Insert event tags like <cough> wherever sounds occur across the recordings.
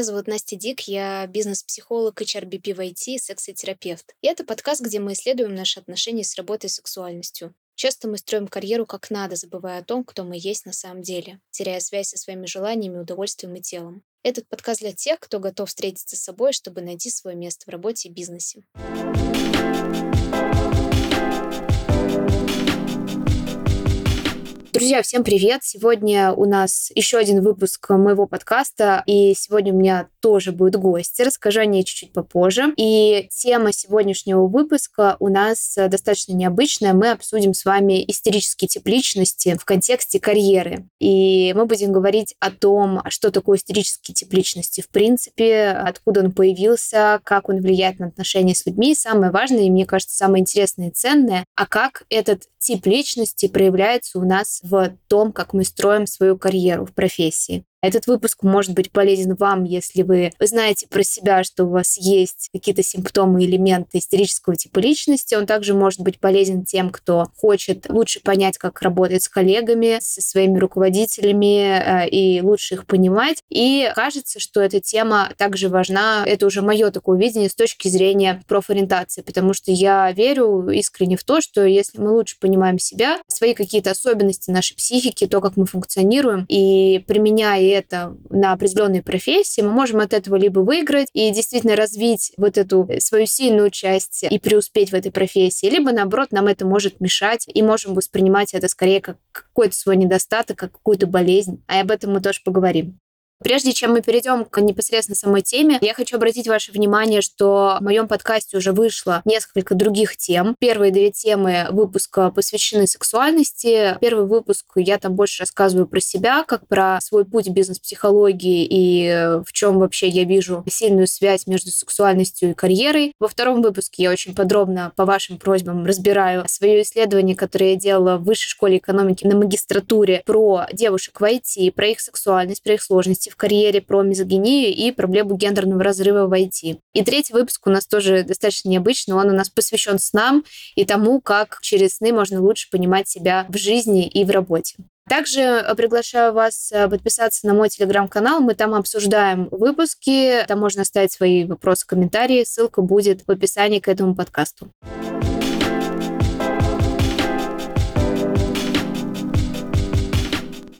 Меня зовут Настя Дик, я бизнес-психолог, HRBP в IT, сексотерапевт. И это подкаст, где мы исследуем наши отношения с работой и сексуальностью. Часто мы строим карьеру как надо, забывая о том, кто мы есть на самом деле, теряя связь со своими желаниями, удовольствием и телом. Этот подкаст для тех, кто готов встретиться с собой, чтобы найти свое место в работе и бизнесе. Друзья, всем привет! Сегодня у нас еще один выпуск моего подкаста, и сегодня у меня тоже будет гость. Расскажу о ней чуть-чуть попозже. И тема сегодняшнего выпуска у нас достаточно необычная. Мы обсудим с вами истерический тип личности в контексте карьеры. И мы будем говорить о том, что такое истерический тип личности в принципе, откуда он появился, как он влияет на отношения с людьми. Самое важное, и мне кажется, самое интересное и ценное, а как этот тип личности проявляется у нас в том, как мы строим свою карьеру в профессии. Этот выпуск может быть полезен вам, если вы знаете про себя, что у вас есть какие-то симптомы, элементы истерического типа личности. Он также может быть полезен тем, кто хочет лучше понять, как работать с коллегами, со своими руководителями э, и лучше их понимать. И кажется, что эта тема также важна. Это уже мое такое видение с точки зрения профориентации, потому что я верю искренне в то, что если мы лучше понимаем себя, свои какие-то особенности нашей психики, то, как мы функционируем, и применяя это на определенной профессии, мы можем от этого либо выиграть и действительно развить вот эту свою сильную часть и преуспеть в этой профессии, либо наоборот нам это может мешать и можем воспринимать это скорее как какой-то свой недостаток, как какую-то болезнь. А об этом мы тоже поговорим. Прежде чем мы перейдем к непосредственно самой теме, я хочу обратить ваше внимание, что в моем подкасте уже вышло несколько других тем. Первые две темы выпуска посвящены сексуальности. Первый выпуск я там больше рассказываю про себя, как про свой путь бизнес-психологии и в чем вообще я вижу сильную связь между сексуальностью и карьерой. Во втором выпуске я очень подробно по вашим просьбам разбираю свое исследование, которое я делала в высшей школе экономики на магистратуре про девушек в IT, про их сексуальность, про их сложности в карьере, про мизогинию и проблему гендерного разрыва в IT. И третий выпуск у нас тоже достаточно необычный. Он у нас посвящен снам и тому, как через сны можно лучше понимать себя в жизни и в работе. Также э, приглашаю вас э, подписаться на мой телеграм-канал. Мы там обсуждаем выпуски. Там можно оставить свои вопросы, комментарии. Ссылка будет в описании к этому подкасту.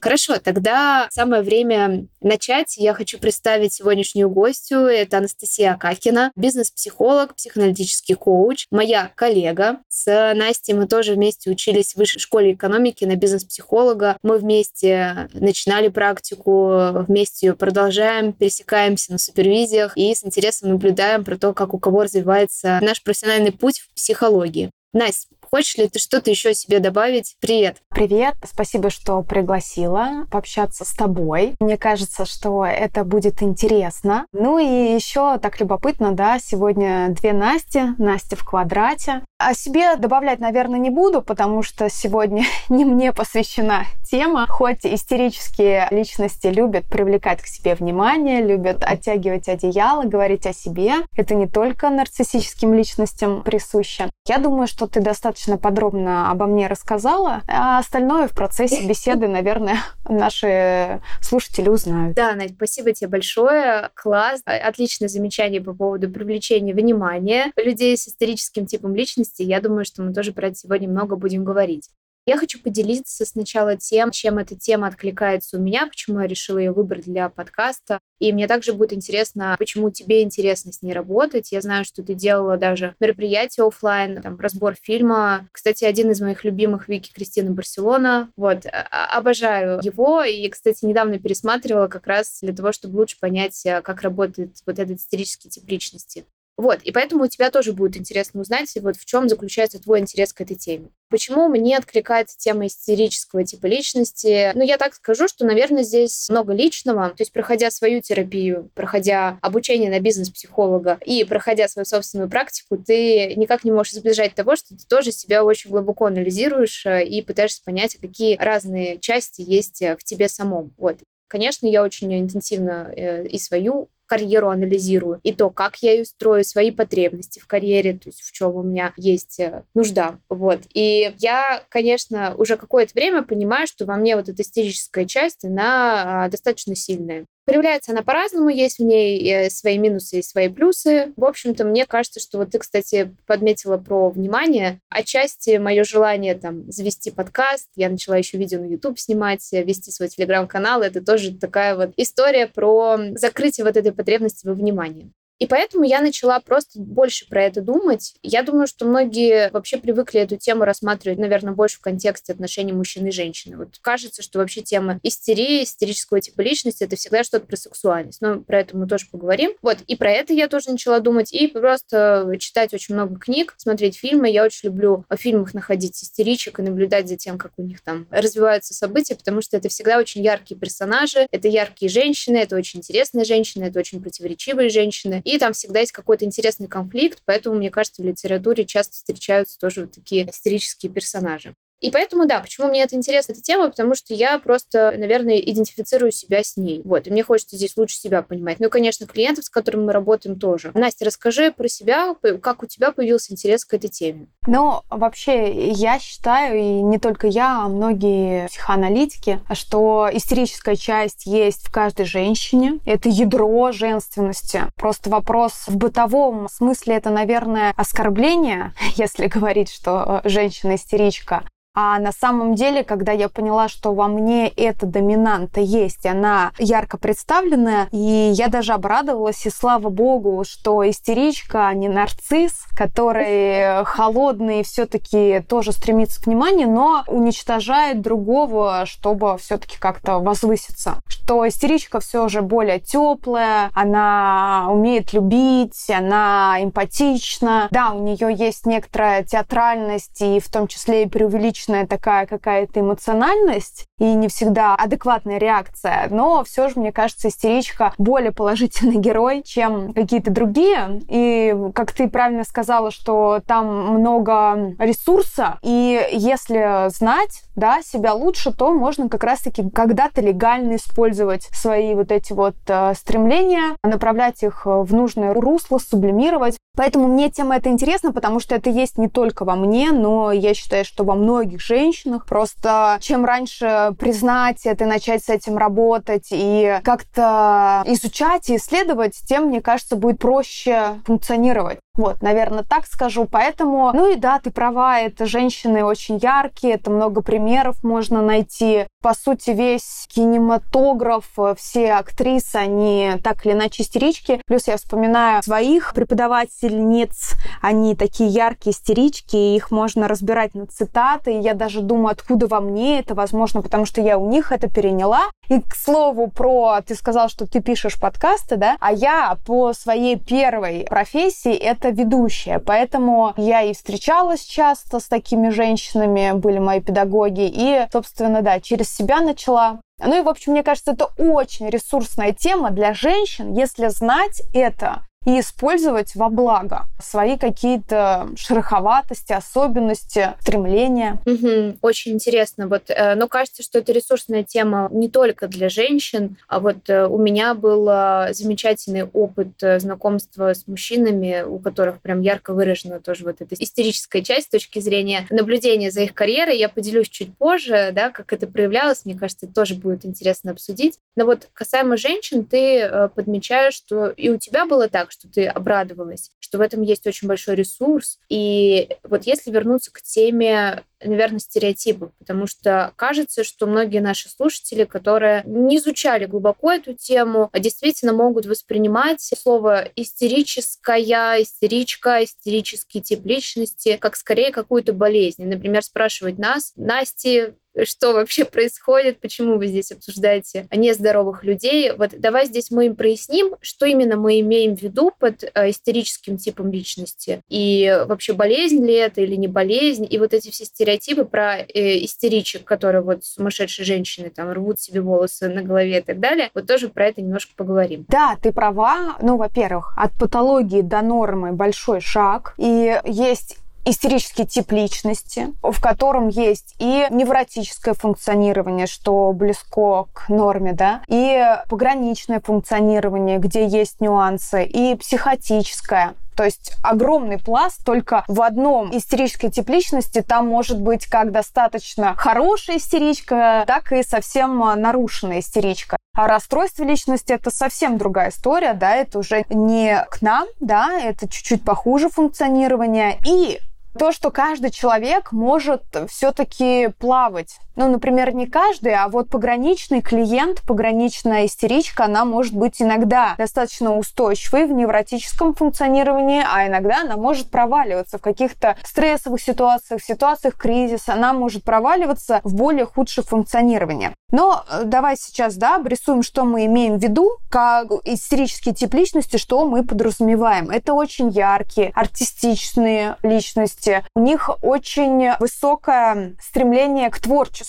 Хорошо, тогда самое время начать. Я хочу представить сегодняшнюю гостью. Это Анастасия Акакина, бизнес-психолог, психоаналитический коуч, моя коллега. С Настей мы тоже вместе учились в высшей школе экономики на бизнес-психолога. Мы вместе начинали практику, вместе ее продолжаем, пересекаемся на супервизиях и с интересом наблюдаем про то, как у кого развивается наш профессиональный путь в психологии. Настя, Хочешь ли ты что-то еще себе добавить? Привет. Привет. Спасибо, что пригласила пообщаться с тобой. Мне кажется, что это будет интересно. Ну и еще так любопытно, да, сегодня две Насти, Настя в квадрате. О себе добавлять, наверное, не буду, потому что сегодня <laughs> не мне посвящена тема. Хоть истерические личности любят привлекать к себе внимание, любят оттягивать одеяло, говорить о себе. Это не только нарциссическим личностям присуще. Я думаю, что ты достаточно подробно обо мне рассказала, а остальное в процессе <laughs> беседы, наверное, наши слушатели узнают. Да, Надь, спасибо тебе большое. Класс. Отличное замечание по поводу привлечения внимания людей с историческим типом личности. Я думаю, что мы тоже про это сегодня много будем говорить. Я хочу поделиться сначала тем, чем эта тема откликается у меня, почему я решила ее выбрать для подкаста. И мне также будет интересно, почему тебе интересно с ней работать. Я знаю, что ты делала даже мероприятие офлайн, там, разбор фильма. Кстати, один из моих любимых Вики Кристины Барселона. Вот, а, а, обожаю его. И, кстати, недавно пересматривала как раз для того, чтобы лучше понять, э, как работает вот этот истерический тип личности. Вот, и поэтому у тебя тоже будет интересно узнать, вот в чем заключается твой интерес к этой теме. Почему мне откликается тема истерического типа личности? Ну, я так скажу, что, наверное, здесь много личного. То есть, проходя свою терапию, проходя обучение на бизнес-психолога и проходя свою собственную практику, ты никак не можешь избежать того, что ты тоже себя очень глубоко анализируешь э, и пытаешься понять, какие разные части есть э, в тебе самом. Вот. Конечно, я очень интенсивно э, и свою карьеру анализирую, и то, как я ее строю, свои потребности в карьере, то есть в чем у меня есть э, нужда. Вот. И я, конечно, уже какое-то время понимаю, что во мне вот эта истерическая часть, она а, достаточно сильная. Проявляется она по-разному, есть в ней э, свои минусы и свои плюсы. В общем-то, мне кажется, что вот ты, кстати, подметила про внимание. Отчасти мое желание там завести подкаст, я начала еще видео на YouTube снимать, э, вести свой телеграм-канал, это тоже такая вот история про закрытие вот этой потребности во внимании. И поэтому я начала просто больше про это думать. Я думаю, что многие вообще привыкли эту тему рассматривать, наверное, больше в контексте отношений мужчины и женщины. Вот кажется, что вообще тема истерии, истерического типа личности — это всегда что-то про сексуальность. Но про это мы тоже поговорим. Вот, и про это я тоже начала думать. И просто читать очень много книг, смотреть фильмы. Я очень люблю в фильмах находить истеричек и наблюдать за тем, как у них там развиваются события, потому что это всегда очень яркие персонажи, это яркие женщины, это очень интересные женщины, это очень противоречивые женщины и там всегда есть какой-то интересный конфликт, поэтому, мне кажется, в литературе часто встречаются тоже вот такие исторические персонажи. И поэтому, да, почему мне это интересна эта тема, потому что я просто, наверное, идентифицирую себя с ней. Вот, и мне хочется здесь лучше себя понимать. Ну и, конечно, клиентов, с которыми мы работаем, тоже. Настя, расскажи про себя, как у тебя появился интерес к этой теме. Ну, вообще, я считаю, и не только я, а многие психоаналитики, что истерическая часть есть в каждой женщине. Это ядро женственности. Просто вопрос в бытовом смысле это, наверное, оскорбление, <laughs> если говорить, что женщина истеричка. А на самом деле, когда я поняла, что во мне эта доминанта есть, она ярко представленная, и я даже обрадовалась, и слава богу, что истеричка, а не нарцисс, который холодный все-таки тоже стремится к вниманию, но уничтожает другого, чтобы все-таки как-то возвыситься. Что истеричка все же более теплая, она умеет любить, она эмпатична. Да, у нее есть некоторая театральность и в том числе и преувеличенная личная такая какая-то эмоциональность и не всегда адекватная реакция, но все же, мне кажется, истеричка более положительный <laughs> герой, чем какие-то другие. И, как ты правильно сказала, что там много ресурса, и если знать да, себя лучше, то можно как раз-таки когда-то легально использовать свои вот эти вот э, стремления, направлять их в нужное русло, сублимировать. Поэтому мне тема эта интересна, потому что это есть не только во мне, но я считаю, что во многих женщинах. Просто чем раньше признать это, начать с этим работать и как-то изучать и исследовать, тем, мне кажется, будет проще функционировать. Вот, наверное, так скажу. Поэтому, ну и да, ты права, это женщины очень яркие, это много примеров можно найти. По сути, весь кинематограф, все актрисы, они так или иначе истерички. Плюс я вспоминаю своих преподавательниц, они такие яркие истерички, и их можно разбирать на цитаты. И я даже думаю, откуда во мне это, возможно, потому что я у них это переняла. И, к слову, про... Ты сказал, что ты пишешь подкасты, да? А я по своей первой профессии это ведущая. Поэтому я и встречалась часто с такими женщинами, были мои педагоги. И, собственно, да, через себя начала ну и, в общем, мне кажется, это очень ресурсная тема для женщин, если знать это и использовать во благо свои какие-то шероховатости, особенности, стремления. Угу, очень интересно. Вот, э, но кажется, что это ресурсная тема не только для женщин, а вот э, у меня был э, замечательный опыт знакомства с мужчинами, у которых прям ярко выражена тоже вот эта истерическая часть с точки зрения наблюдения за их карьерой. Я поделюсь чуть позже, да, как это проявлялось. Мне кажется, тоже будет интересно обсудить. Но вот касаемо женщин, ты подмечаешь, что и у тебя было так, что ты обрадовалась, что в этом есть очень большой ресурс. И вот если вернуться к теме наверное, стереотипов, потому что кажется, что многие наши слушатели, которые не изучали глубоко эту тему, а действительно могут воспринимать слово истерическая, истеричка, истерический тип личности как скорее какую-то болезнь. Например, спрашивать нас, Насти, что вообще происходит, почему вы здесь обсуждаете нездоровых людей. Вот давай здесь мы им проясним, что именно мы имеем в виду под э, истерическим типом личности. И вообще болезнь ли это или не болезнь. И вот эти все стереотипы про э, истеричек, которые вот сумасшедшие женщины там рвут себе волосы на голове и так далее, вот тоже про это немножко поговорим. Да, ты права. Ну, во-первых, от патологии до нормы большой шаг. И есть истерический тип личности, в котором есть и невротическое функционирование, что близко к норме, да, и пограничное функционирование, где есть нюансы, и психотическое. То есть огромный пласт только в одном истерической тип личности там может быть как достаточно хорошая истеричка, так и совсем нарушенная истеричка. А расстройство личности это совсем другая история, да, это уже не к нам, да, это чуть-чуть похуже функционирование. И то, что каждый человек может все-таки плавать. Ну, например, не каждый, а вот пограничный клиент, пограничная истеричка, она может быть иногда достаточно устойчивой в невротическом функционировании, а иногда она может проваливаться в каких-то стрессовых ситуациях, в ситуациях кризиса, она может проваливаться в более худшее функционирование. Но э, давай сейчас, да, обрисуем, что мы имеем в виду, как истерический тип личности, что мы подразумеваем. Это очень яркие, артистичные личности. У них очень высокое стремление к творчеству.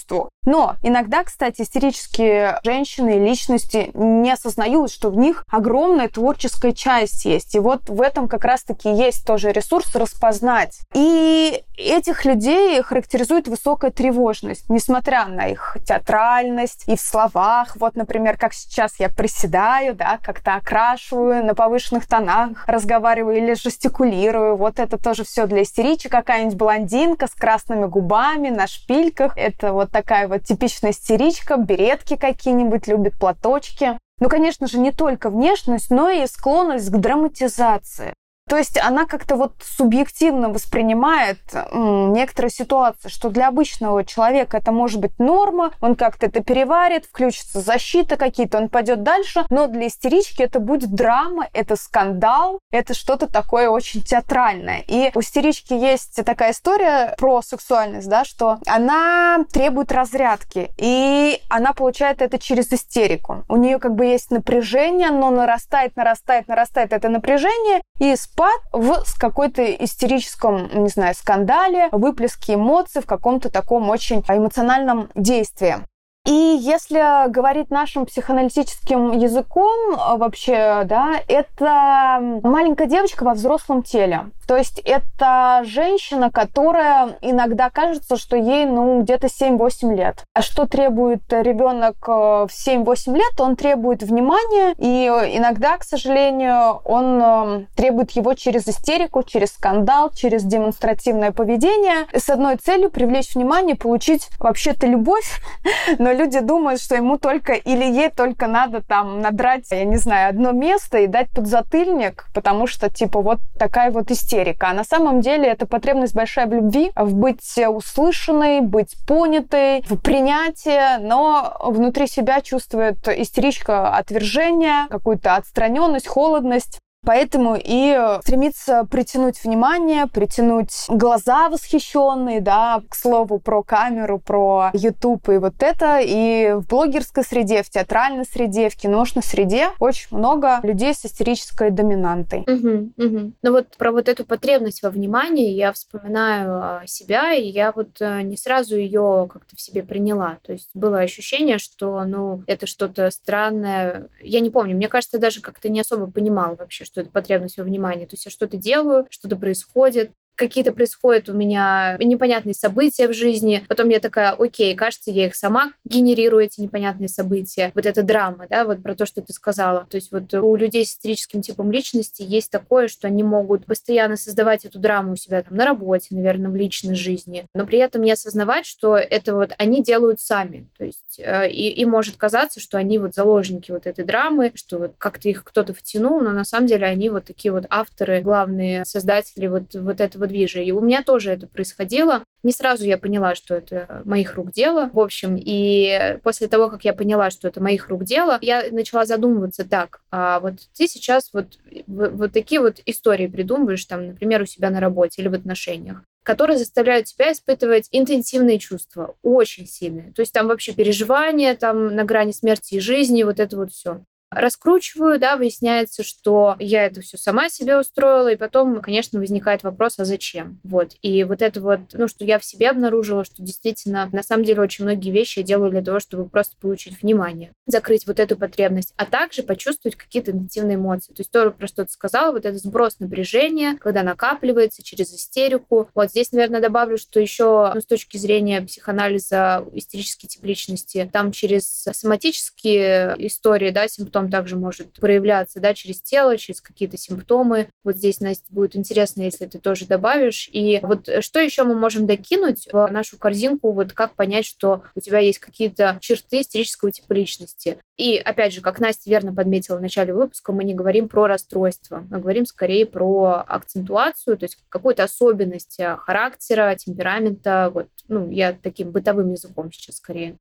Но иногда, кстати, истерические женщины личности не осознают, что в них огромная творческая часть есть. И вот в этом как раз-таки есть тоже ресурс распознать. И этих людей характеризует высокая тревожность, несмотря на их театральность и в словах. Вот, например, как сейчас я приседаю, да, как-то окрашиваю на повышенных тонах, разговариваю или жестикулирую. Вот это тоже все для истеричек. Какая-нибудь блондинка с красными губами на шпильках. Это вот такая вот типичная истеричка, беретки какие-нибудь, любит платочки. Ну, конечно же, не только внешность, но и склонность к драматизации. То есть она как-то вот субъективно воспринимает некоторые ситуации, что для обычного человека это может быть норма, он как-то это переварит, включится защита какие-то, он пойдет дальше, но для истерички это будет драма, это скандал, это что-то такое очень театральное. И у истерички есть такая история про сексуальность, да, что она требует разрядки, и она получает это через истерику. У нее как бы есть напряжение, но нарастает, нарастает, нарастает это напряжение, и спад в какой-то истерическом, не знаю, скандале, выплеске эмоций в каком-то таком очень эмоциональном действии. И если говорить нашим психоаналитическим языком вообще, да, это маленькая девочка во взрослом теле. То есть это женщина, которая иногда кажется, что ей, ну, где-то 7-8 лет. А что требует ребенок э, в 7-8 лет? Он требует внимания, и иногда, к сожалению, он э, требует его через истерику, через скандал, через демонстративное поведение, с одной целью привлечь внимание, получить вообще-то любовь, <laughs> но люди думают, что ему только или ей только надо там надрать, я не знаю, одно место и дать подзатыльник, потому что, типа, вот такая вот истерика. А на самом деле это потребность большая в любви, в быть услышанной, быть понятой, в принятии, но внутри себя чувствует истеричка отвержения, какую-то отстраненность, холодность. Поэтому и стремится притянуть внимание, притянуть глаза восхищенные, да, к слову, про камеру, про YouTube и вот это. И в блогерской среде, в театральной среде, в киношной среде очень много людей с истерической доминантой. Угу, угу. Ну вот про вот эту потребность во внимании я вспоминаю а, себя, и я вот э, не сразу ее как-то в себе приняла. То есть было ощущение, что, ну, это что-то странное. Я не помню, мне кажется, даже как-то не особо понимала вообще, что это потребность во внимании. То есть я что-то делаю, что-то происходит, какие-то происходят у меня непонятные события в жизни. Потом я такая, окей, кажется, я их сама генерирую, эти непонятные события. Вот эта драма, да, вот про то, что ты сказала. То есть вот у людей с истерическим типом личности есть такое, что они могут постоянно создавать эту драму у себя там на работе, наверное, в личной жизни, но при этом не осознавать, что это вот они делают сами. То есть э, и, и может казаться, что они вот заложники вот этой драмы, что вот как-то их кто-то втянул, но на самом деле они вот такие вот авторы, главные создатели вот, вот этого этого движа. И у меня тоже это происходило. Не сразу я поняла, что это моих рук дело. В общем, и после того, как я поняла, что это моих рук дело, я начала задумываться так. А вот ты сейчас вот, вот такие вот истории придумываешь, там, например, у себя на работе или в отношениях которые заставляют тебя испытывать интенсивные чувства, очень сильные. То есть там вообще переживания, там на грани смерти и жизни, вот это вот все раскручиваю, да, выясняется, что я это все сама себе устроила, и потом, конечно, возникает вопрос, а зачем? Вот. И вот это вот, ну, что я в себе обнаружила, что действительно, на самом деле, очень многие вещи я делаю для того, чтобы просто получить внимание, закрыть вот эту потребность, а также почувствовать какие-то интенсивные эмоции. То есть тоже про что ты сказала, вот этот сброс напряжения, когда накапливается через истерику. Вот здесь, наверное, добавлю, что еще ну, с точки зрения психоанализа истерической тип личности, там через соматические истории, да, симптомы потом также может проявляться, да, через тело, через какие-то симптомы. Вот здесь, Настя, будет интересно, если ты тоже добавишь. И вот что еще мы можем докинуть в нашу корзинку, вот как понять, что у тебя есть какие-то черты истерического типа личности. И, опять же, как Настя верно подметила в начале выпуска, мы не говорим про расстройство, мы говорим скорее про акцентуацию, то есть какую-то особенность характера, темперамента. Вот, ну, я таким бытовым языком сейчас скорее.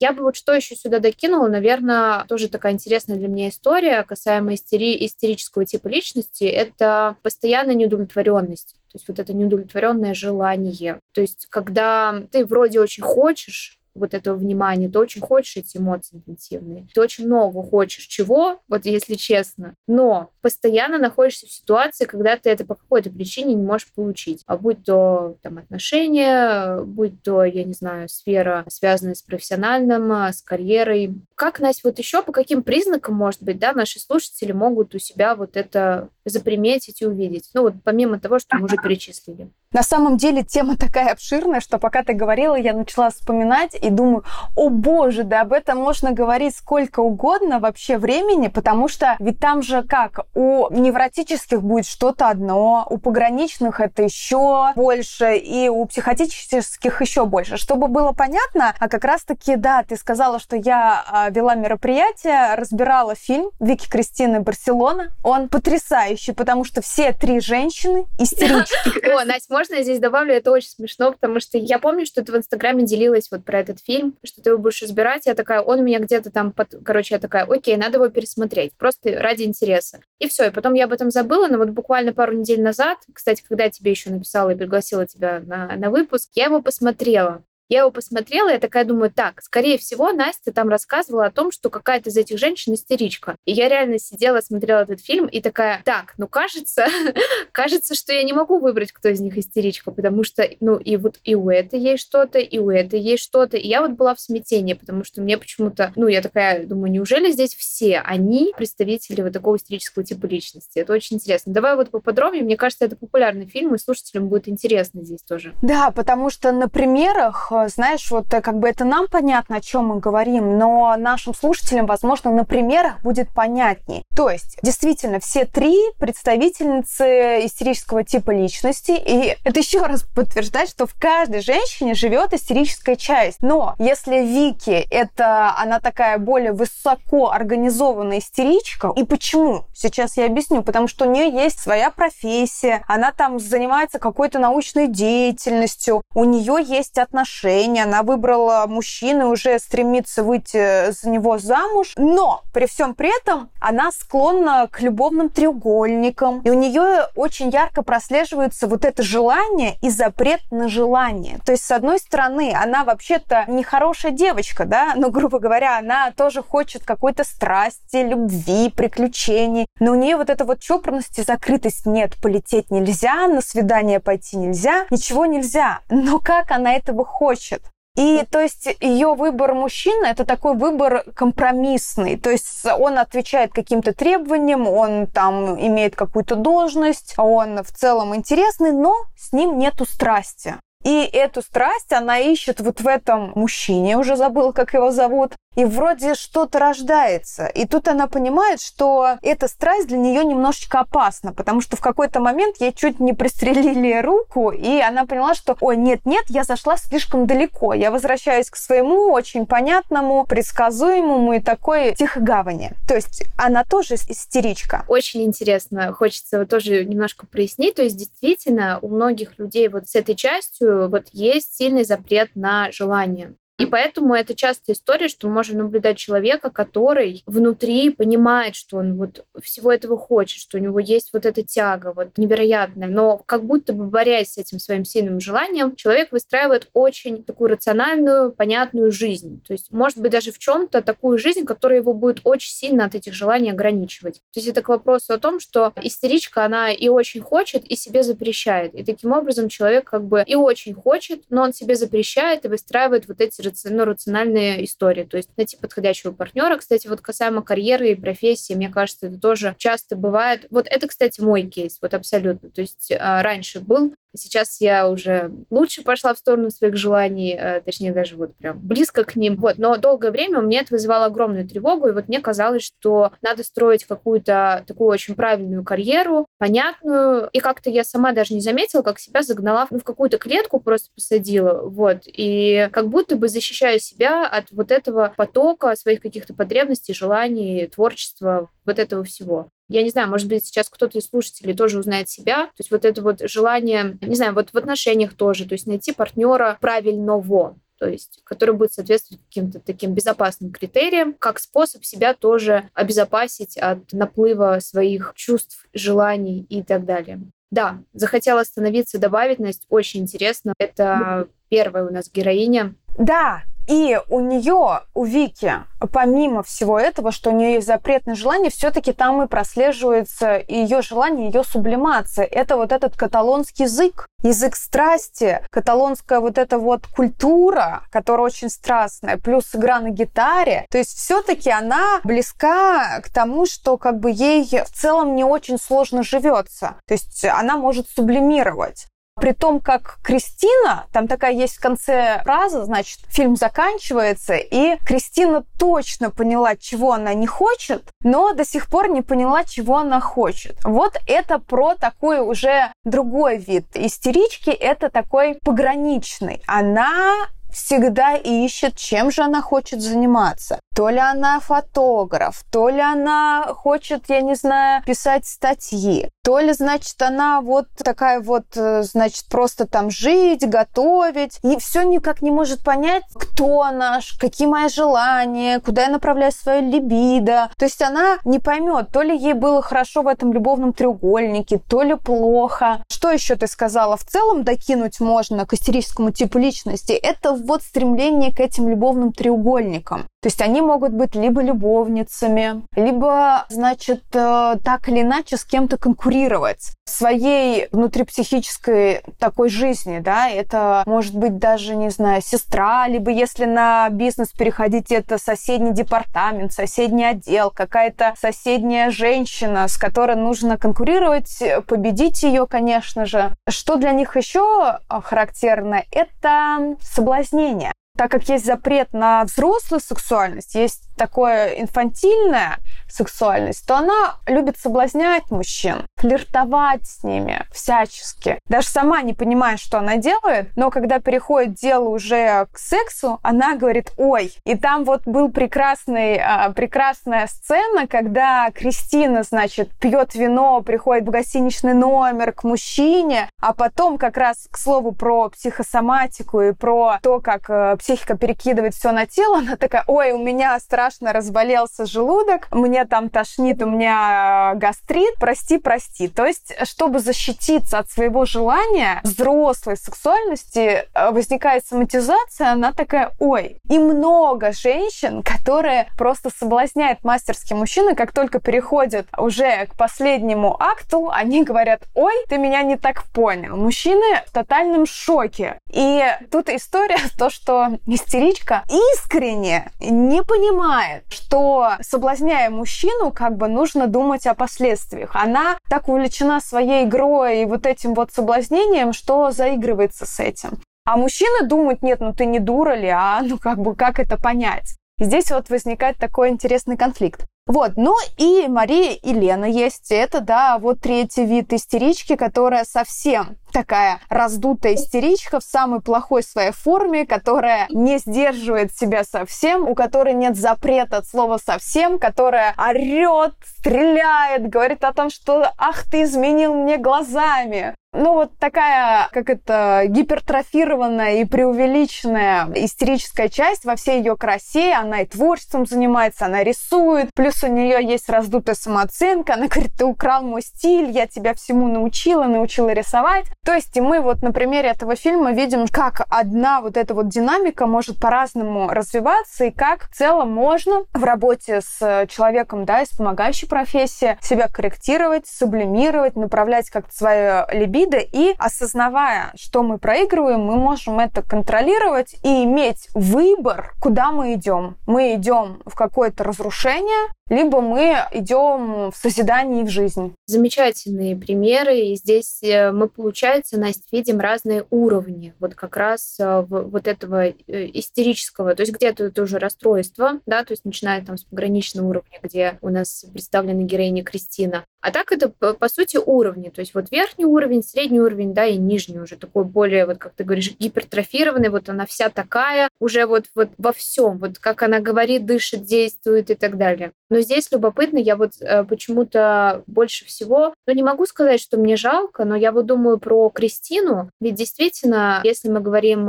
Я бы вот что еще сюда докинула, наверное, тоже такая интересная для меня история касаемо истери истерического типа личности, это постоянная неудовлетворенность. То есть вот это неудовлетворенное желание. То есть когда ты вроде очень хочешь, вот этого внимания, ты очень хочешь эти эмоции интенсивные, ты очень много хочешь чего, вот если честно, но постоянно находишься в ситуации, когда ты это по какой-то причине не можешь получить. А будь то там отношения, будь то, я не знаю, сфера, связанная с профессиональным, с карьерой. Как, Настя, вот еще по каким признакам, может быть, да, наши слушатели могут у себя вот это заприметить и увидеть? Ну вот помимо того, что мы уже перечислили. На самом деле тема такая обширная, что пока ты говорила, я начала вспоминать и думаю, о боже, да об этом можно говорить сколько угодно вообще времени, потому что ведь там же как, у невротических будет что-то одно, у пограничных это еще больше, и у психотических еще больше. Чтобы было понятно, а как раз-таки, да, ты сказала, что я а, вела мероприятие, разбирала фильм Вики Кристины Барселона. Он потрясающий, потому что все три женщины истерички. <laughs> О, Настя, можно я здесь добавлю? Это очень смешно, потому что я помню, что ты в Инстаграме делилась вот про этот фильм, что ты его будешь разбирать. Я такая, он у меня где-то там, под... короче, я такая, окей, надо его пересмотреть, просто ради интереса. И все, и потом я об этом забыла, но вот буквально пару недель назад, кстати, когда я тебе еще написала и пригласила тебя на, на выпуск, я его посмотрела. Я его посмотрела, я такая думаю, так, скорее всего, Настя там рассказывала о том, что какая-то из этих женщин истеричка. И я реально сидела, смотрела этот фильм и такая, так, ну кажется, <laughs> кажется, что я не могу выбрать, кто из них истеричка, потому что, ну, и вот и у этой есть что-то, и у этой есть что-то. И я вот была в смятении, потому что мне почему-то, ну, я такая думаю, неужели здесь все они представители вот такого истерического типа личности? Это очень интересно. Давай вот поподробнее, мне кажется, это популярный фильм, и слушателям будет интересно здесь тоже. Да, потому что на примерах знаешь, вот э, как бы это нам понятно, о чем мы говорим, но нашим слушателям, возможно, на примерах будет понятнее. То есть, действительно, все три представительницы истерического типа личности, и это <laughs> еще раз подтверждает, что в каждой женщине живет истерическая часть. Но если Вики это она такая более высоко организованная истеричка, и почему? Сейчас я объясню. Потому что у нее есть своя профессия, она там занимается какой-то научной деятельностью, у нее есть отношения отношения, она выбрала мужчину, уже стремится выйти за него замуж, но при всем при этом она склонна к любовным треугольникам, и у нее очень ярко прослеживается вот это желание и запрет на желание. То есть, с одной стороны, она вообще-то не хорошая девочка, да, <laughs> но, грубо говоря, она тоже хочет какой-то страсти, любви, приключений, но у нее вот эта вот чопорность и закрытость нет, полететь нельзя, на свидание пойти нельзя, ничего нельзя. Но как она этого хочет? Хочет. И то есть ее выбор мужчины это такой выбор компромиссный. То есть он отвечает каким-то требованиям, он там имеет какую-то должность, он в целом интересный, но с ним нету страсти. И эту страсть она ищет вот в этом мужчине, уже забыла, как его зовут, и вроде что-то рождается. И тут она понимает, что эта страсть для нее немножечко опасна, потому что в какой-то момент ей чуть не пристрелили руку, и она поняла, что, ой, нет-нет, я зашла слишком далеко, я возвращаюсь к своему очень понятному, предсказуемому и такой тихой гавани. То есть она тоже истеричка. Очень интересно, хочется тоже немножко прояснить, то есть действительно у многих людей вот с этой частью вот есть сильный запрет на желание. И поэтому это частая история, что мы можем наблюдать человека, который внутри понимает, что он вот всего этого хочет, что у него есть вот эта тяга вот невероятная, но как будто бы борясь с этим своим сильным желанием, человек выстраивает очень такую рациональную, понятную жизнь. То есть, может быть, даже в чем-то такую жизнь, которая его будет очень сильно от этих желаний ограничивать. То есть это к вопросу о том, что истеричка, она и очень хочет, и себе запрещает. И таким образом человек как бы и очень хочет, но он себе запрещает и выстраивает вот эти ну, рациональные истории. То есть найти подходящего партнера. Кстати, вот касаемо карьеры и профессии, мне кажется, это тоже часто бывает. Вот это, кстати, мой кейс, вот абсолютно. То есть а, раньше был Сейчас я уже лучше пошла в сторону своих желаний, э, точнее, даже вот прям близко к ним. Вот. Но долгое время у меня это вызывало огромную тревогу, и вот мне казалось, что надо строить какую-то такую очень правильную карьеру, понятную. И как-то я сама даже не заметила, как себя загнала ну, в какую-то клетку, просто посадила. Вот. И как будто бы защищаю себя от вот этого потока своих каких-то потребностей, желаний, творчества, вот этого всего. Я не знаю, может быть, сейчас кто-то из слушателей тоже узнает себя. То есть вот это вот желание, не знаю, вот в отношениях тоже, то есть найти партнера правильного, то есть который будет соответствовать каким-то таким безопасным критериям, как способ себя тоже обезопасить от наплыва своих чувств, желаний и так далее. Да, захотела остановиться, добавить, Настя, очень интересно. Это первая у нас героиня. Да, и у нее, у Вики, помимо всего этого, что у нее есть запрет на желание, все-таки там и прослеживается ее желание, ее сублимация. Это вот этот каталонский язык, язык страсти, каталонская вот эта вот культура, которая очень страстная, плюс игра на гитаре. То есть все-таки она близка к тому, что как бы ей в целом не очень сложно живется. То есть она может сублимировать. При том, как Кристина, там такая есть в конце фраза, значит, фильм заканчивается, и Кристина точно поняла, чего она не хочет, но до сих пор не поняла, чего она хочет. Вот это про такой уже другой вид истерички, это такой пограничный. Она всегда ищет, чем же она хочет заниматься. То ли она фотограф, то ли она хочет, я не знаю, писать статьи, то ли, значит, она вот такая вот, э, значит, просто там жить, готовить, и все никак не может понять, кто она, какие мои желания, куда я направляю свою либидо. То есть она не поймет, то ли ей было хорошо в этом любовном треугольнике, то ли плохо. Что еще ты сказала? В целом докинуть можно к истерическому типу личности. Это вот стремление к этим любовным треугольникам. То есть они могут быть либо любовницами, либо, значит, э, так или иначе с кем-то конкурировать своей внутрипсихической такой жизни, да, это может быть даже, не знаю, сестра, либо если на бизнес переходить, это соседний департамент, соседний отдел, какая-то соседняя женщина, с которой нужно конкурировать, победить ее, конечно же. Что для них еще характерно, это соблазнение. Так как есть запрет на взрослую сексуальность, есть такое инфантильное, сексуальность, то она любит соблазнять мужчин, флиртовать с ними всячески. Даже сама не понимая, что она делает, но когда переходит дело уже к сексу, она говорит, ой, и там вот был прекрасный, а, прекрасная сцена, когда Кристина, значит, пьет вино, приходит в гостиничный номер к мужчине, а потом как раз, к слову, про психосоматику и про то, как э, психика перекидывает все на тело, <laughs> она такая, ой, у меня страшно разболелся желудок, мне там тошнит, у меня э, гастрит, прости, прости. То есть, чтобы защититься от своего желания взрослой сексуальности, э, возникает соматизация, она такая, ой. И много женщин, которые просто соблазняют мастерские мужчины, как только переходят уже к последнему акту, они говорят, ой, ты меня не так понял. Мужчины в тотальном шоке. И тут история <laughs> то, что истеричка искренне не понимает, что соблазняя мужчину, как бы нужно думать о последствиях. Она так увлечена своей игрой и вот этим вот соблазнением, что заигрывается с этим. А мужчина думает, нет, ну ты не дура ли, а <laughs> ну как бы как это понять? Здесь вот возникает такой интересный конфликт. Вот, ну и Мария и Лена есть. Это, да, вот третий вид истерички, которая совсем такая раздутая истеричка в самой плохой своей форме, которая не сдерживает себя совсем, у которой нет запрета от слова совсем, которая орет, стреляет, говорит о том, что «ах, ты изменил мне глазами», ну, вот такая, как это, гипертрофированная и преувеличенная истерическая часть во всей ее красе. Она и творчеством занимается, она рисует. Плюс у нее есть раздутая самооценка. Она говорит, ты украл мой стиль, я тебя всему научила, научила рисовать. То есть мы вот на примере этого фильма видим, как одна вот эта вот динамика может по-разному развиваться и как в целом можно в работе с человеком, да, из помогающей профессии себя корректировать, сублимировать, направлять как-то свое либидо и осознавая, что мы проигрываем, мы можем это контролировать и иметь выбор, куда мы идем. Мы идем в какое-то разрушение, либо мы идем в созидание и в жизнь. Замечательные примеры. И здесь э, мы, получается, Настя, видим разные уровни вот как раз э, вот этого э, истерического. То есть где-то это уже расстройство, да, то есть начиная там с пограничного уровня, где у нас представлена героиня Кристина. А так это, по сути, уровни. То есть вот верхний уровень, средний уровень, да, и нижний уже такой более, вот как ты говоришь, гипертрофированный. Вот она вся такая, уже вот, вот во всем. Вот как она говорит, дышит, действует и так далее. Но здесь любопытно, я вот э, почему-то больше всего, ну не могу сказать, что мне жалко, но я вот думаю про Кристину, ведь действительно, если мы говорим,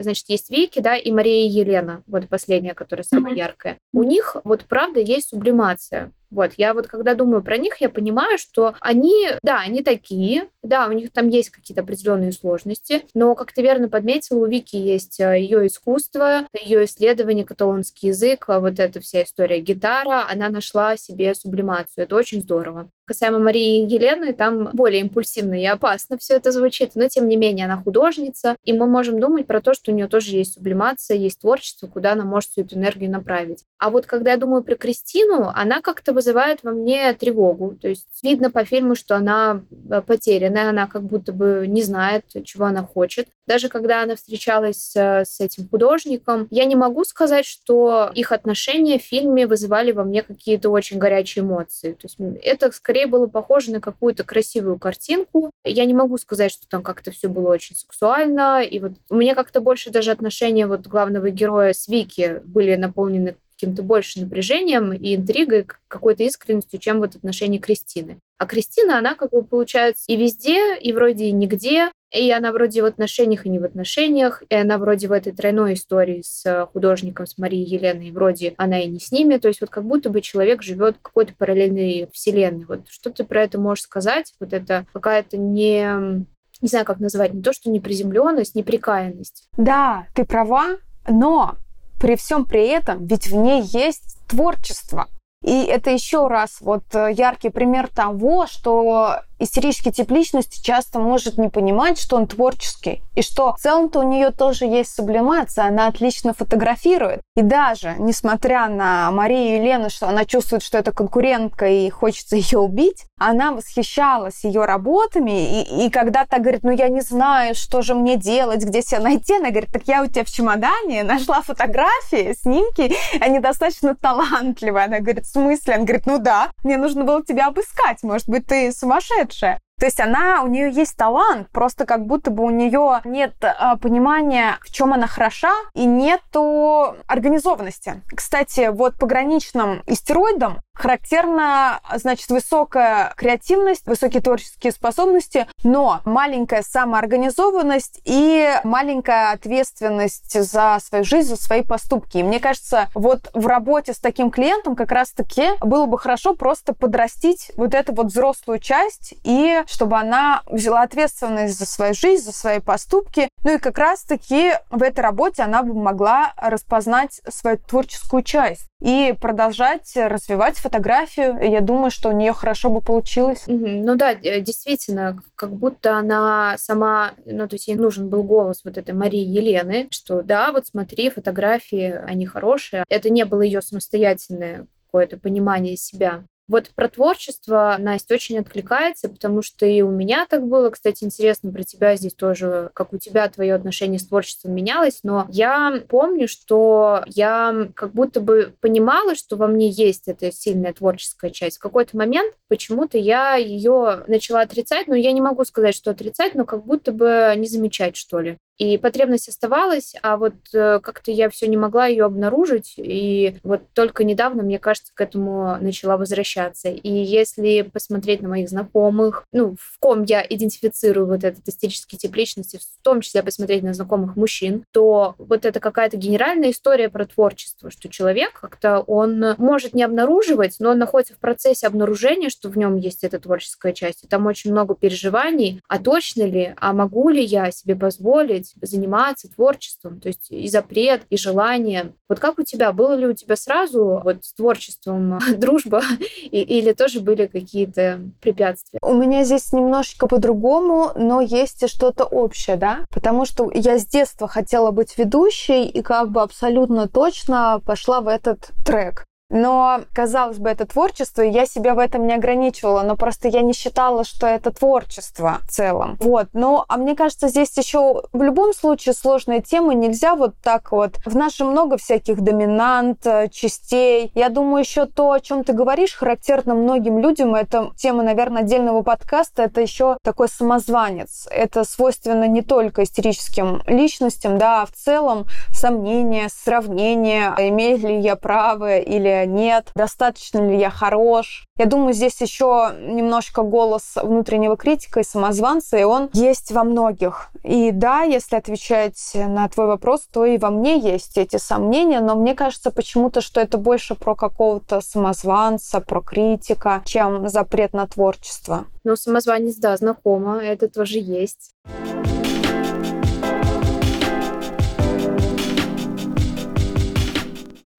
значит, есть Вики, да, и Мария и Елена, вот последняя, которая самая яркая, у них вот правда есть сублимация. Вот, я вот когда думаю про них, я понимаю, что они, да, они такие, да, у них там есть какие-то определенные сложности, но, как ты верно подметила, у Вики есть э, ее искусство, ее исследование, каталонский язык, а вот эта вся история гитара, она нашла себе сублимацию. Это очень здорово. Касаемо Марии и Елены, там более импульсивно и опасно все это звучит, но тем не менее она художница, и мы можем думать про то, что у нее тоже есть сублимация, есть творчество, куда она может всю эту энергию направить. А вот когда я думаю про Кристину, она как-то вызывает во мне тревогу. То есть видно по фильму, что она э, потерянная, она как будто бы не знает, чего она хочет. Даже когда она встречалась э, с этим художником, я не могу сказать, что их отношения в фильме вызывали во мне какие-то очень горячие эмоции. То есть это скорее было похоже на какую-то красивую картинку. Я не могу сказать, что там как-то все было очень сексуально. И вот у меня как-то больше даже отношения вот главного героя с Вики были наполнены каким-то больше напряжением и интригой, какой-то искренностью, чем вот отношения Кристины. А Кристина, она как бы получается и везде, и вроде и нигде, и она вроде в отношениях и не в отношениях, и она вроде в этой тройной истории с художником, с Марией Еленой, вроде она и не с ними. То есть вот как будто бы человек живет в какой-то параллельной вселенной. Вот что ты про это можешь сказать? Вот это какая-то не не знаю, как назвать, не то, что неприземленность, неприкаянность. Да, ты права, но при всем при этом ведь в ней есть творчество. И это еще раз вот э, яркий пример того, что истерический тип личности часто может не понимать, что он творческий, и что в целом-то у нее тоже есть сублимация, она отлично фотографирует. И даже, несмотря на Марию и Лену, что она чувствует, что это конкурентка и хочется ее убить, она восхищалась ее работами, и, и когда то говорит, ну я не знаю, что же мне делать, где себя найти, она говорит, так я у тебя в чемодане нашла фотографии, снимки, они достаточно талантливые. Она говорит, в смысле? Она говорит, ну да, мне нужно было тебя обыскать, может быть, ты сумасшедшая лучше. То есть она, у нее есть талант, просто как будто бы у нее нет э, понимания, в чем она хороша, и нету организованности. Кстати, вот пограничным истероидам характерна, значит, высокая креативность, высокие творческие способности, но маленькая самоорганизованность и маленькая ответственность за свою жизнь, за свои поступки. И мне кажется, вот в работе с таким клиентом как раз-таки было бы хорошо просто подрастить вот эту вот взрослую часть и чтобы она взяла ответственность за свою жизнь, за свои поступки. Ну и как раз-таки в этой работе она бы могла распознать свою творческую часть и продолжать развивать фотографию. Я думаю, что у нее хорошо бы получилось. Ну да, действительно, как будто она сама, ну то есть ей нужен был голос вот этой Марии Елены, что да, вот смотри, фотографии, они хорошие. Это не было ее самостоятельное какое-то понимание себя. Вот про творчество Настя очень откликается, потому что и у меня так было. Кстати, интересно про тебя здесь тоже, как у тебя твое отношение с творчеством менялось. Но я помню, что я как будто бы понимала, что во мне есть эта сильная творческая часть. В какой-то момент почему-то я ее начала отрицать, но я не могу сказать, что отрицать, но как будто бы не замечать, что ли. И потребность оставалась, а вот э, как-то я все не могла ее обнаружить. И вот только недавно, мне кажется, к этому начала возвращаться. И если посмотреть на моих знакомых, ну, в ком я идентифицирую вот этот эстетический тип личности, в том числе посмотреть на знакомых мужчин, то вот это какая-то генеральная история про творчество, что человек как-то он может не обнаруживать, но он находится в процессе обнаружения, что в нем есть эта творческая часть. И там очень много переживаний, а точно ли, а могу ли я себе позволить заниматься творчеством, то есть и запрет, и желание. Вот как у тебя? Было ли у тебя сразу вот с творчеством <laughs> дружба или тоже были какие-то препятствия? У меня здесь немножечко по-другому, но есть и что-то общее, да? Потому что я с детства хотела быть ведущей и как бы абсолютно точно пошла в этот трек. Но, казалось бы, это творчество, и я себя в этом не ограничивала, но просто я не считала, что это творчество в целом. Вот. Ну, а мне кажется, здесь еще в любом случае сложные темы нельзя вот так вот. В нашем много всяких доминант, э, частей. Я думаю, еще то, о чем ты говоришь, характерно многим людям. Это тема, наверное, отдельного подкаста. Это еще такой самозванец. Это свойственно не только истерическим личностям, да, а в целом сомнения, сравнения, имею ли я право или нет, достаточно ли я хорош. Я думаю, здесь еще немножко голос внутреннего критика и самозванца, и он есть во многих. И да, если отвечать на твой вопрос, то и во мне есть эти сомнения, но мне кажется почему-то, что это больше про какого-то самозванца, про критика, чем запрет на творчество. Ну, самозванец, да, знакомо, это тоже есть.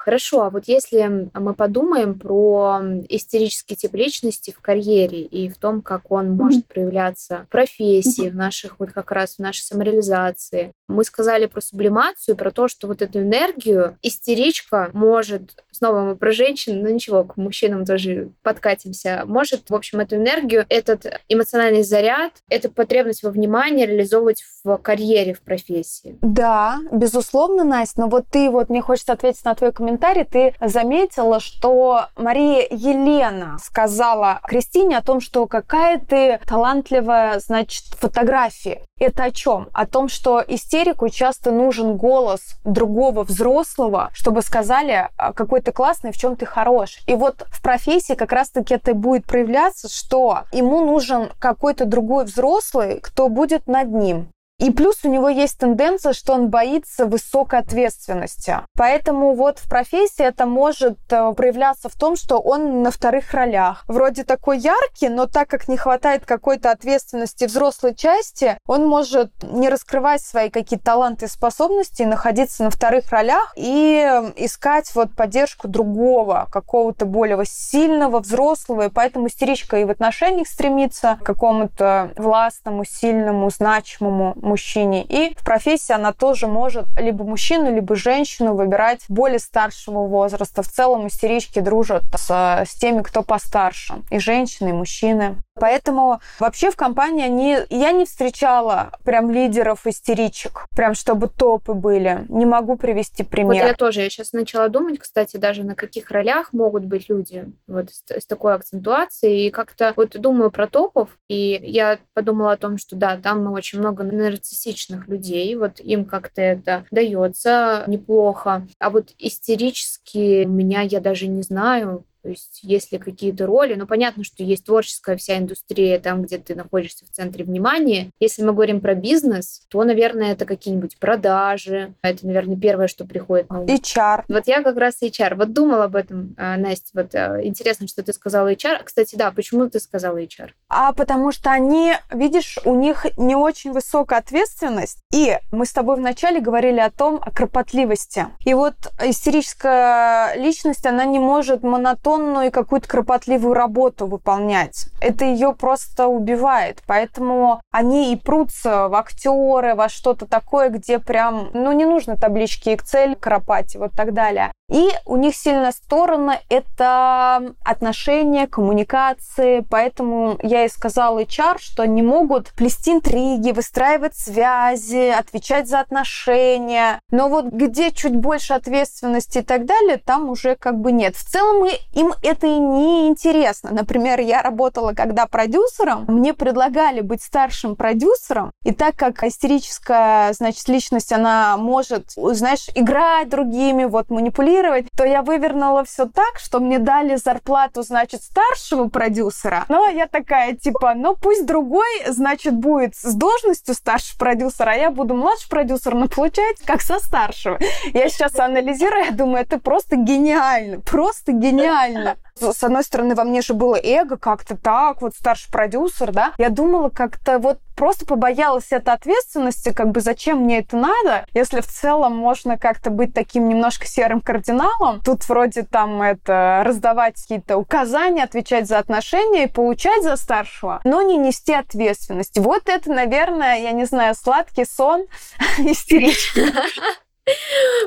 Хорошо, а вот если мы подумаем про истерический тип личности в карьере и в том, как он может проявляться в профессии, в наших вот как раз в нашей самореализации, мы сказали про сублимацию, про то, что вот эту энергию истеричка может, снова мы про женщин, но ничего, к мужчинам тоже подкатимся, может, в общем, эту энергию, этот эмоциональный заряд, эту потребность во внимании реализовывать в карьере, в профессии. Да, безусловно, Настя, но вот ты, вот мне хочется ответить на твой комментарий, ты заметила, что Мария Елена сказала Кристине о том, что какая ты талантливая, значит, фотографии. Это о чем? О том, что истерику часто нужен голос другого взрослого, чтобы сказали, «А, какой ты классный, в чем ты хорош. И вот в профессии как раз-таки это будет проявляться, что ему нужен какой-то другой взрослый, кто будет над ним. И плюс у него есть тенденция, что он боится высокой ответственности. Поэтому вот в профессии это может э, проявляться в том, что он на вторых ролях. Вроде такой яркий, но так как не хватает какой-то ответственности взрослой части, он может не раскрывать свои какие-то таланты и способности, находиться на вторых ролях и искать вот поддержку другого, какого-то более сильного, взрослого. И поэтому истеричка и в отношениях стремится к какому-то властному, сильному, значимому мужчине. И в профессии она тоже может либо мужчину, либо женщину выбирать более старшего возраста. В целом истерички дружат с, с теми, кто постарше. И женщины, и мужчины. Поэтому вообще в компании они... Я не встречала прям лидеров истеричек, прям чтобы топы были. Не могу привести пример. Вот я тоже. Я сейчас начала думать, кстати, даже на каких ролях могут быть люди вот с, с такой акцентуацией. И как-то вот думаю про топов, и я подумала о том, что да, там очень много нарциссичных людей, вот им как-то это дается неплохо. А вот истерически меня я даже не знаю, то есть есть ли какие-то роли, ну понятно, что есть творческая вся индустрия, там, где ты находишься в центре внимания. Если мы говорим про бизнес, то, наверное, это какие-нибудь продажи. Это, наверное, первое, что приходит на ум. HR. Вот я как раз HR. Вот думала об этом, а, Настя. Вот а, интересно, что ты сказала HR. Кстати, да, почему ты сказала HR? А потому что они, видишь, у них не очень высокая ответственность. И мы с тобой вначале говорили о том, о кропотливости. И вот истерическая личность, она не может монотонно монотонную и какую-то кропотливую работу выполнять. Это ее просто убивает. Поэтому они и прутся в актеры, во что-то такое, где прям, ну, не нужно таблички Excel кропать и вот так далее. И у них сильная сторона – это отношения, коммуникации. Поэтому я и сказала HR, что они могут плести интриги, выстраивать связи, отвечать за отношения. Но вот где чуть больше ответственности и так далее, там уже как бы нет. В целом им это и не интересно. Например, я работала когда продюсером, мне предлагали быть старшим продюсером, и так как истерическая, значит, личность, она может, знаешь, играть другими, вот манипулировать, контролировать, то я вывернула все так, что мне дали зарплату, значит, старшего продюсера. Но я такая, типа, ну пусть другой, значит, будет с должностью старшего продюсера, а я буду младший продюсер, но получать как со старшего. Я сейчас анализирую, я думаю, это просто гениально, просто гениально с одной стороны, во мне же было эго как-то так, вот старший продюсер, да. Я думала как-то вот просто побоялась этой ответственности, как бы зачем мне это надо, если в целом можно как-то быть таким немножко серым кардиналом. Тут вроде там это раздавать какие-то указания, отвечать за отношения и получать за старшего, но не нести ответственность. Вот это, наверное, я не знаю, сладкий сон <laughs> истерички.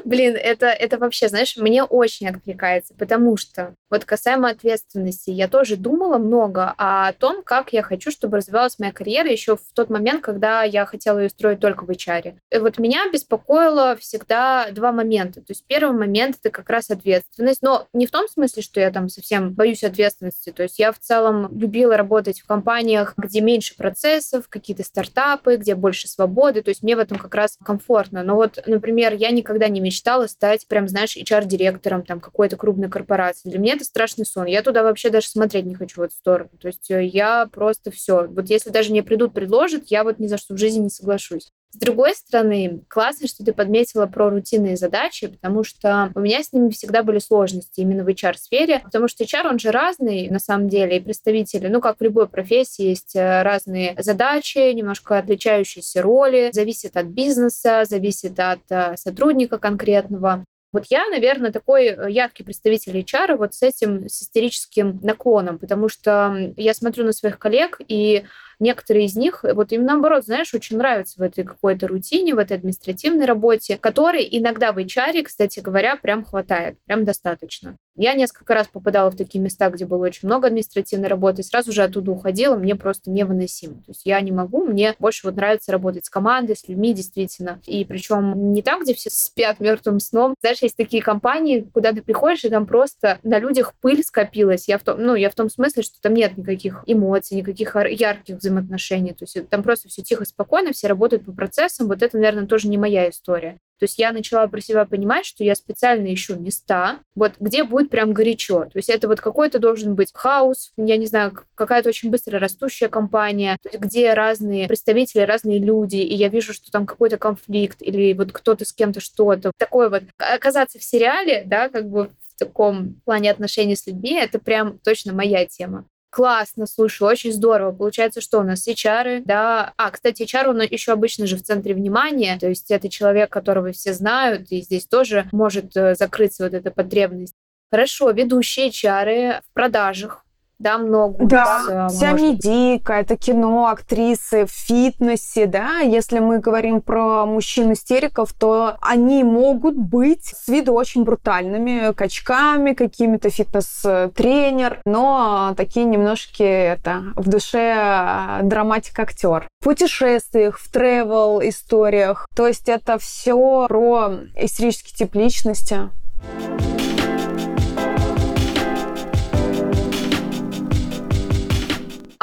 Блин, это, это вообще, знаешь, мне очень откликается, потому что вот касаемо ответственности, я тоже думала много о том, как я хочу, чтобы развивалась моя карьера еще в тот момент, когда я хотела ее строить только в HR. И вот меня беспокоило всегда два момента. То есть первый момент — это как раз ответственность, но не в том смысле, что я там совсем боюсь ответственности. То есть я в целом любила работать в компаниях, где меньше процессов, какие-то стартапы, где больше свободы. То есть мне в этом как раз комфортно. Но вот, например, я никогда не мечтала стать прям, знаешь, HR-директором там какой-то крупной корпорации. Для меня это страшный сон. Я туда вообще даже смотреть не хочу в эту сторону. То есть э, я просто все. Вот если даже мне придут, предложат, я вот ни за что в жизни не соглашусь. С другой стороны, классно, что ты подметила про рутинные задачи, потому что у меня с ними всегда были сложности именно в HR-сфере, потому что HR, он же разный на самом деле, и представители, ну, как в любой профессии, есть э, разные задачи, немножко отличающиеся роли, зависит от бизнеса, зависит от э, сотрудника конкретного. Вот я, наверное, такой э, яркий представитель HR вот с этим с истерическим наклоном, потому что я смотрю на своих коллег, и некоторые из них, вот им наоборот, знаешь, очень нравится в этой какой-то рутине, в этой административной работе, которой иногда в HR, кстати говоря, прям хватает, прям достаточно. Я несколько раз попадала в такие места, где было очень много административной работы, и сразу же оттуда уходила, мне просто невыносимо. То есть я не могу, мне больше вот нравится работать с командой, с людьми, действительно. И причем не там, где все спят мертвым сном. Знаешь, есть такие компании, куда ты приходишь, и там просто на людях пыль скопилась. Я в том, ну, я в том смысле, что там нет никаких эмоций, никаких ярких взаимоотношений. То есть там просто все тихо, спокойно, все работают по процессам. Вот это, наверное, тоже не моя история. То есть я начала про себя понимать, что я специально ищу места, вот где будет прям горячо. То есть это вот какой-то должен быть хаос, я не знаю, какая-то очень быстро растущая компания, где разные представители, разные люди, и я вижу, что там какой-то конфликт или вот кто-то с кем-то что-то. Такое вот оказаться в сериале, да, как бы в таком плане отношений с людьми, это прям точно моя тема. Классно, слушай, очень здорово. Получается, что у нас HR, да. А, кстати, HR, он еще обычно же в центре внимания, то есть это человек, которого все знают, и здесь тоже может э, закрыться вот эта потребность. Хорошо, ведущие HR в продажах, да, много. Да, нас, вся может... медийка, это кино, актрисы в фитнесе, да. Если мы говорим про мужчин-истериков, то они могут быть с виду очень брутальными, качками, какими-то фитнес-тренер, но такие немножко это в душе а, драматик-актер. В путешествиях, в travel историях. То есть это все про истерический тип личности.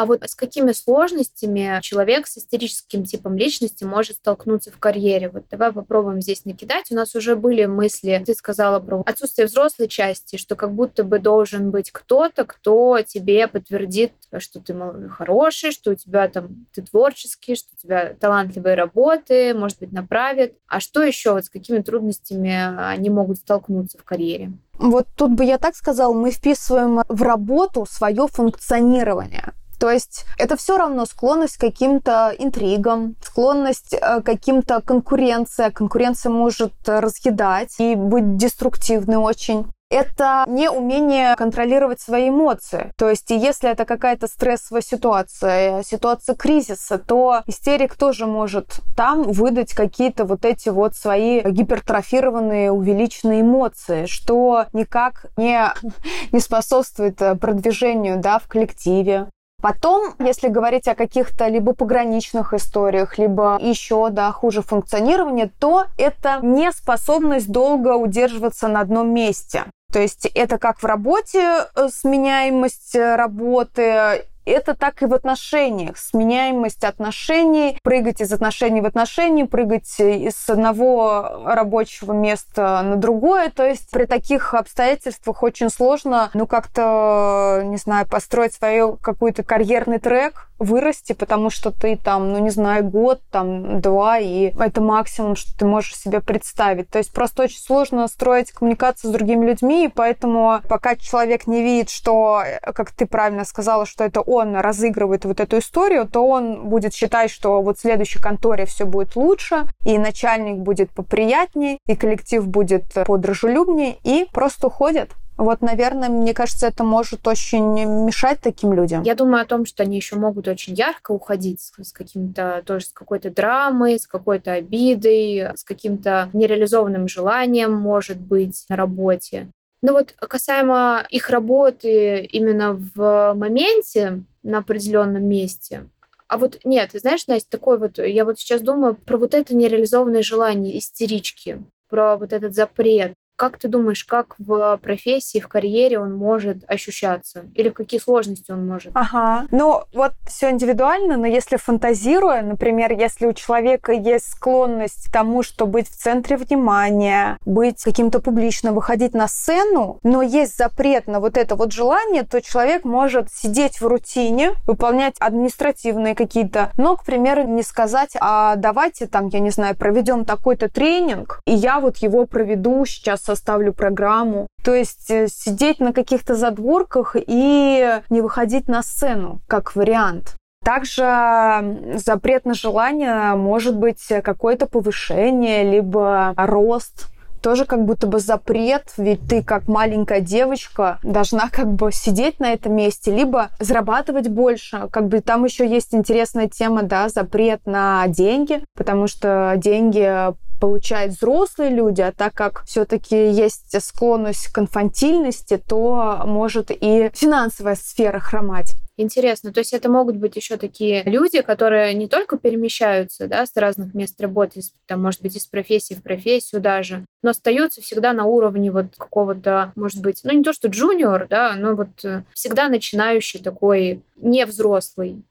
А вот с какими сложностями человек с истерическим типом личности может столкнуться в карьере? Вот давай попробуем здесь накидать. У нас уже были мысли, ты сказала про отсутствие взрослой части, что как будто бы должен быть кто-то, кто тебе подтвердит, что ты хороший, что у тебя там ты творческий, что у тебя талантливые работы, может быть, направит. А что еще? Вот с какими трудностями они могут столкнуться в карьере? Вот тут бы я так сказала, мы вписываем в работу свое функционирование. То есть это все равно склонность к каким-то интригам, склонность э, к каким-то конкуренции. Конкуренция может разъедать и быть деструктивной очень это не умение контролировать свои эмоции. То есть, если это какая-то стрессовая ситуация, ситуация кризиса, то истерик тоже может там выдать какие-то вот эти вот свои гипертрофированные, увеличенные эмоции, что никак не, <laughs> не способствует продвижению да, в коллективе, Потом, если говорить о каких-то либо пограничных историях, либо еще, да, хуже функционирования, то это неспособность долго удерживаться на одном месте. То есть это как в работе э, сменяемость э, работы, это так и в отношениях. Сменяемость отношений, прыгать из отношений в отношения, прыгать из одного рабочего места на другое. То есть при таких обстоятельствах очень сложно, ну, как-то, не знаю, построить свой какой-то карьерный трек, вырасти, потому что ты там, ну, не знаю, год, там, два, и это максимум, что ты можешь себе представить. То есть просто очень сложно строить коммуникацию с другими людьми, и поэтому пока человек не видит, что, как ты правильно сказала, что это он разыгрывает вот эту историю, то он будет считать, что вот в следующей конторе все будет лучше, и начальник будет поприятнее, и коллектив будет подружелюбнее, и просто уходит. Вот, наверное, мне кажется, это может очень мешать таким людям. Я думаю о том, что они еще могут очень ярко уходить с, каким-то тоже с какой-то драмой, с какой-то обидой, с каким-то нереализованным желанием, может быть, на работе. Но вот касаемо их работы именно в моменте на определенном месте, а вот нет, знаешь, Настя, такой вот, я вот сейчас думаю про вот это нереализованное желание истерички, про вот этот запрет. Как ты думаешь, как в профессии, в карьере он может ощущаться? Или в какие сложности он может? Ага. Ну, вот все индивидуально, но если фантазируя, например, если у человека есть склонность к тому, что быть в центре внимания, быть каким-то публично, выходить на сцену, но есть запрет на вот это вот желание, то человек может сидеть в рутине, выполнять административные какие-то, но, к примеру, не сказать, а давайте там, я не знаю, проведем такой-то тренинг, и я вот его проведу сейчас составлю программу. То есть э, сидеть на каких-то задворках и не выходить на сцену, как вариант. Также запрет на желание может быть какое-то повышение, либо рост тоже как будто бы запрет, ведь ты как маленькая девочка должна как бы сидеть на этом месте, либо зарабатывать больше. Как бы там еще есть интересная тема, да, запрет на деньги, потому что деньги получают взрослые люди, а так как все-таки есть склонность к инфантильности, то может и финансовая сфера хромать. Интересно, то есть это могут быть еще такие люди, которые не только перемещаются да, с разных мест работы, там, может быть, из профессии в профессию даже, но остаются всегда на уровне вот какого-то, может быть, ну не то что джуниор, да, но вот э, всегда начинающий такой невзрослый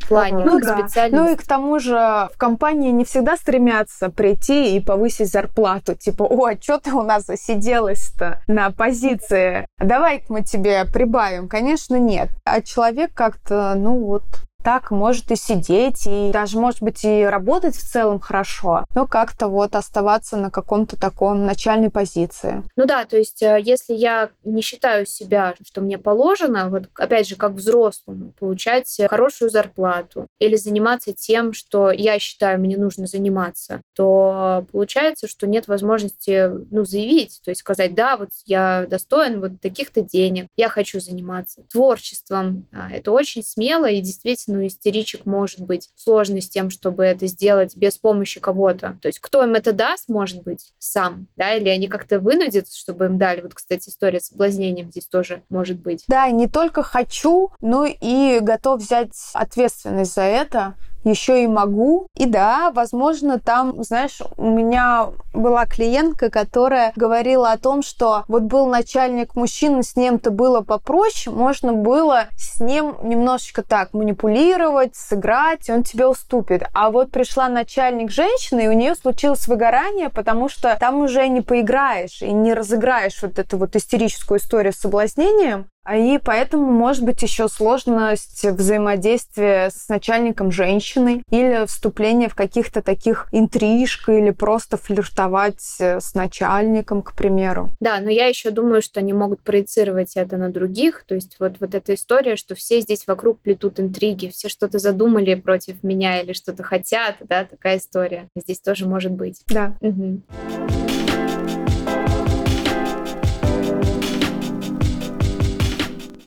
в плане ну, да. Ну и к тому же в компании не всегда стремятся прийти и повысить зарплату. Типа, о, а что ты у нас засиделась-то на позиции? Давай мы тебе прибавим. Конечно, нет. А человек как-то, ну вот, так может и сидеть, и даже, может быть, и работать в целом хорошо, но как-то вот оставаться на каком-то таком начальной позиции. Ну да, то есть э, если я не считаю себя, что мне положено, вот опять же, как взрослому, получать хорошую зарплату или заниматься тем, что я считаю, мне нужно заниматься, то получается, что нет возможности ну, заявить, то есть сказать, да, вот я достоин вот таких-то денег, я хочу заниматься творчеством. А, это очень смело и действительно ну, истеричек может быть сложно с тем, чтобы это сделать без помощи кого-то. То есть кто им это даст, может быть, сам, да, или они как-то вынудят, чтобы им дали. Вот, кстати, история с соблазнением здесь тоже может быть. Да, не только хочу, но и готов взять ответственность за это еще и могу. И да, возможно, там, знаешь, у меня была клиентка, которая говорила о том, что вот был начальник мужчины, с ним-то было попроще, можно было с ним немножечко так манипулировать, сыграть, он тебе уступит. А вот пришла начальник женщины, и у нее случилось выгорание, потому что там уже не поиграешь и не разыграешь вот эту вот истерическую историю с соблазнением, И поэтому может быть еще сложность взаимодействия с начальником женщиной или вступление в каких-то таких интрижка или просто флиртовать э, с начальником, к примеру. Да, но я еще думаю, что они могут проецировать это на других. То есть вот, вот эта история, что все здесь вокруг плетут интриги, все что-то задумали против меня или что-то хотят, да, такая история. Здесь тоже может быть. Да. Угу.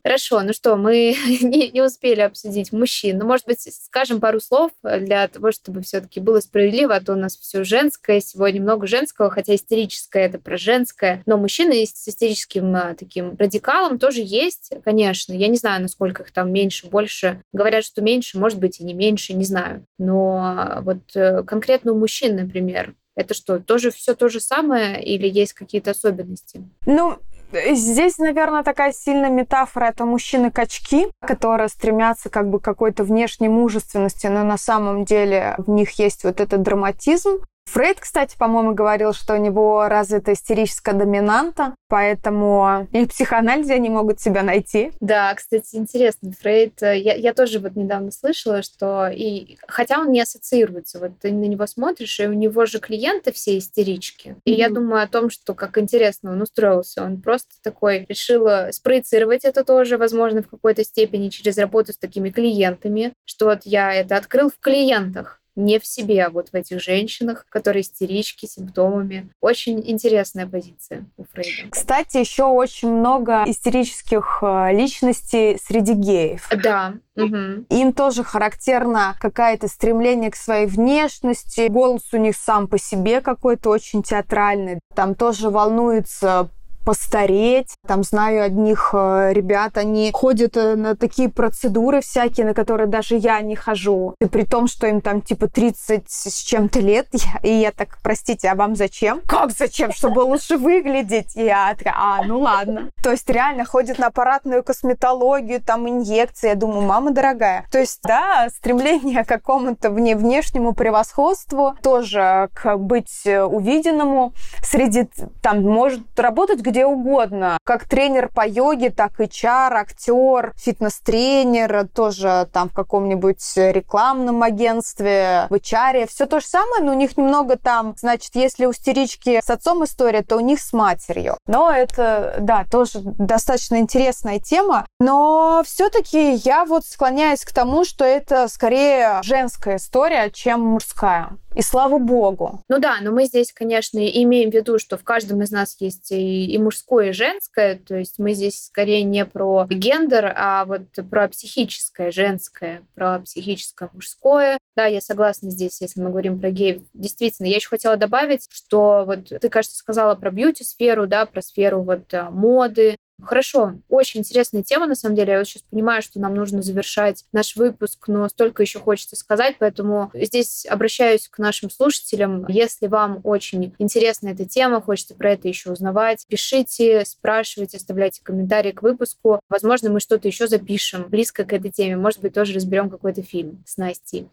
Хорошо, ну что, мы <laughs> не, не успели обсудить мужчин. Ну, может быть, скажем пару слов для того, чтобы все-таки было справедливо, а то у нас все женское, сегодня много женского, хотя истерическое это про женское. Но мужчины с истерическим а, таким радикалом тоже есть, конечно. Я не знаю, насколько их там меньше, больше. Говорят, что меньше, может быть, и не меньше, не знаю. Но а, вот э, конкретно у мужчин, например, это что, тоже все то же самое или есть какие-то особенности? Ну, Здесь, наверное, такая сильная метафора это мужчины-качки, которые стремятся как бы какой-то внешней мужественности, но на самом деле в них есть вот этот драматизм, Фрейд, кстати, по-моему, говорил, что у него развита истерическая доминанта, поэтому и в психоанализе они могут себя найти. Да, кстати, интересно. Фрейд, э, я, я тоже вот недавно слышала, что и хотя он не ассоциируется, вот ты на него смотришь, и у него же клиенты все истерички. И mm-hmm. я думаю о том, что как интересно он устроился. Он просто такой решил э, спроецировать это тоже, возможно, в какой-то степени через работу с такими клиентами, что вот я это открыл в клиентах не в себе, а вот в этих женщинах, которые истерички, симптомами. Очень интересная позиция у Фрейда. Кстати, еще очень много истерических э, личностей среди геев. Да, Угу. Им тоже характерно какое-то стремление к своей внешности. Голос у них сам по себе какой-то очень театральный. Там тоже волнуется постареть. Там знаю одних э, ребят, они ходят э, на такие процедуры всякие, на которые даже я не хожу. И при том, что им там типа 30 с чем-то лет. <laughs> Я, и я так, простите, а вам зачем? <laughs> Как зачем? Чтобы лучше выглядеть? И я такая, а, ну ладно. То есть реально ходят на аппаратную косметологию, там инъекции. Я думаю, мама дорогая. То есть, да, стремление <laughs> к какому-то вне внешнему превосходству, тоже к быть увиденному среди, там, может работать где где угодно. Как тренер по йоге, так и чар, актер, фитнес-тренер, тоже там в каком-нибудь рекламном агентстве, в HR. Все то же самое, но у них немного там, значит, если у стерички с отцом история, то у них с матерью. Но это, да, тоже достаточно интересная тема. Но все-таки я вот склоняюсь к тому, что это скорее женская история, чем мужская. И слава богу. Ну да, но мы здесь, конечно, имеем в виду, что в каждом из нас есть и, и мужское, и женское. То есть мы здесь скорее не про гендер, а вот про психическое женское, про психическое мужское. Да, я согласна здесь, если мы говорим про геев. Действительно, я еще хотела добавить, что вот ты, кажется, сказала про бьюти-сферу, да, про сферу вот э, моды, Хорошо, очень интересная тема, на самом деле. Я вот сейчас понимаю, что нам нужно завершать наш выпуск, но столько еще хочется сказать, поэтому здесь обращаюсь к нашим слушателям. Если вам очень интересна эта тема, хочется про это еще узнавать, пишите, спрашивайте, оставляйте комментарии к выпуску. Возможно, мы что-то еще запишем близко к этой теме. Может быть, тоже разберем какой-то фильм с Настей.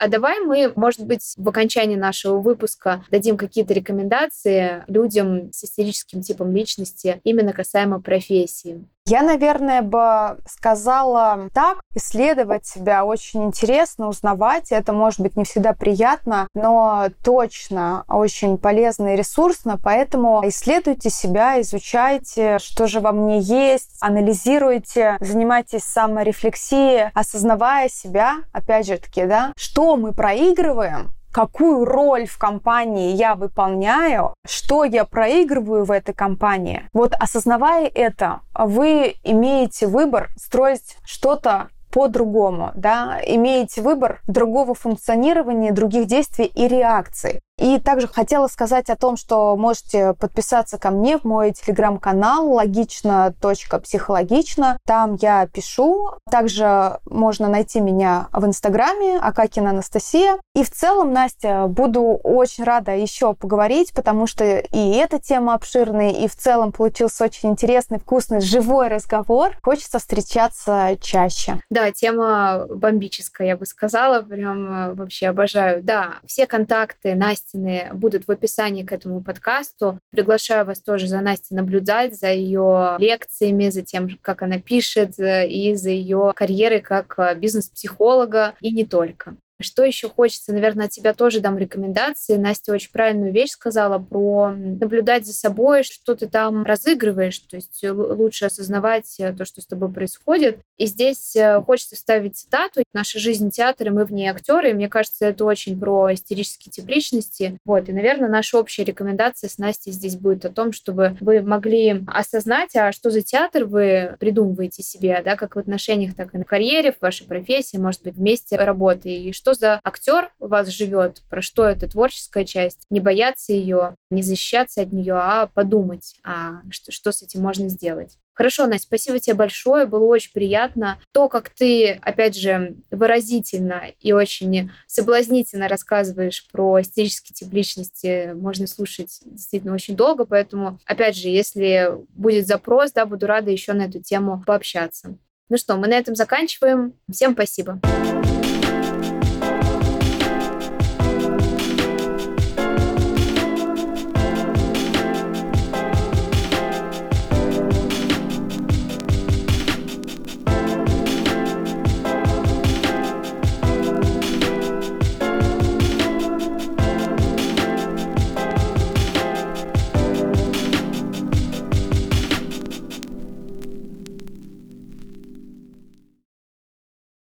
А давай мы, может быть, в окончании нашего выпуска дадим какие-то рекомендации людям с истерическим типом личности именно касаемо профессии. Я, наверное, бы сказала так, исследовать себя очень интересно, узнавать. Это может быть не всегда приятно, но точно очень полезно и ресурсно. Поэтому исследуйте себя, изучайте, что же во мне есть, анализируйте, занимайтесь саморефлексией, осознавая себя, опять же таки, да, что мы проигрываем, какую роль в компании я выполняю, что я проигрываю в этой компании. Вот осознавая это, вы имеете выбор строить что-то по-другому, да, имеете выбор другого функционирования, других действий и реакций. И также хотела сказать о том, что можете подписаться ко мне в мой телеграм-канал логично.психологично. Там я пишу. Также можно найти меня в инстаграме Акакина Анастасия. И в целом, Настя, буду очень рада еще поговорить, потому что и эта тема обширная, и в целом получился очень интересный, вкусный, живой разговор. Хочется встречаться чаще. Да, тема бомбическая, я бы сказала. Прям э, вообще обожаю. Да, все контакты Насти Настины будут в описании к этому подкасту. Приглашаю вас тоже за Настей наблюдать, за ее лекциями, за тем, как она пишет, э, и за ее карьерой как э, бизнес-психолога, и не только. Что еще хочется? Наверное, от тебя тоже дам рекомендации. Настя очень правильную вещь сказала про наблюдать за собой, что ты там разыгрываешь, то есть лучше осознавать э, то, что с тобой происходит. И здесь э, хочется вставить цитату. Наша жизнь театр, и мы в ней актеры. И мне кажется, это очень про истерический тип личности. Вот. И, наверное, наша общая рекомендация с Настей здесь будет о том, чтобы вы могли осознать, а что за театр вы придумываете себе, да, как в отношениях, так и на карьере, в вашей профессии, может быть, вместе работы, и что что за актер у вас живет, про что эта творческая часть. Не бояться ее, не защищаться от нее, а подумать, а что, что с этим можно сделать. Хорошо, Настя, спасибо тебе большое, было очень приятно. То, как ты, опять же, выразительно и очень соблазнительно рассказываешь про эстетический тип личности, можно слушать действительно очень долго, поэтому, опять же, если будет запрос, да, буду рада еще на эту тему пообщаться. Ну что, мы на этом заканчиваем. Всем спасибо. Спасибо.